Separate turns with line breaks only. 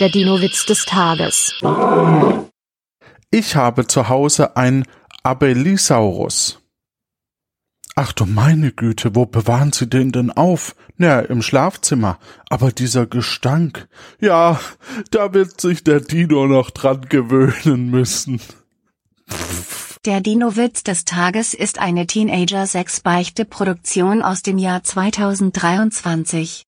Der Dino-Witz des Tages.
Ich habe zu Hause ein Abelisaurus. Ach du meine Güte, wo bewahren Sie den denn auf? Na, im Schlafzimmer. Aber dieser Gestank. Ja, da wird sich der Dino noch dran gewöhnen müssen.
Der Dino-Witz des Tages ist eine Teenager-6-Beichte-Produktion aus dem Jahr 2023.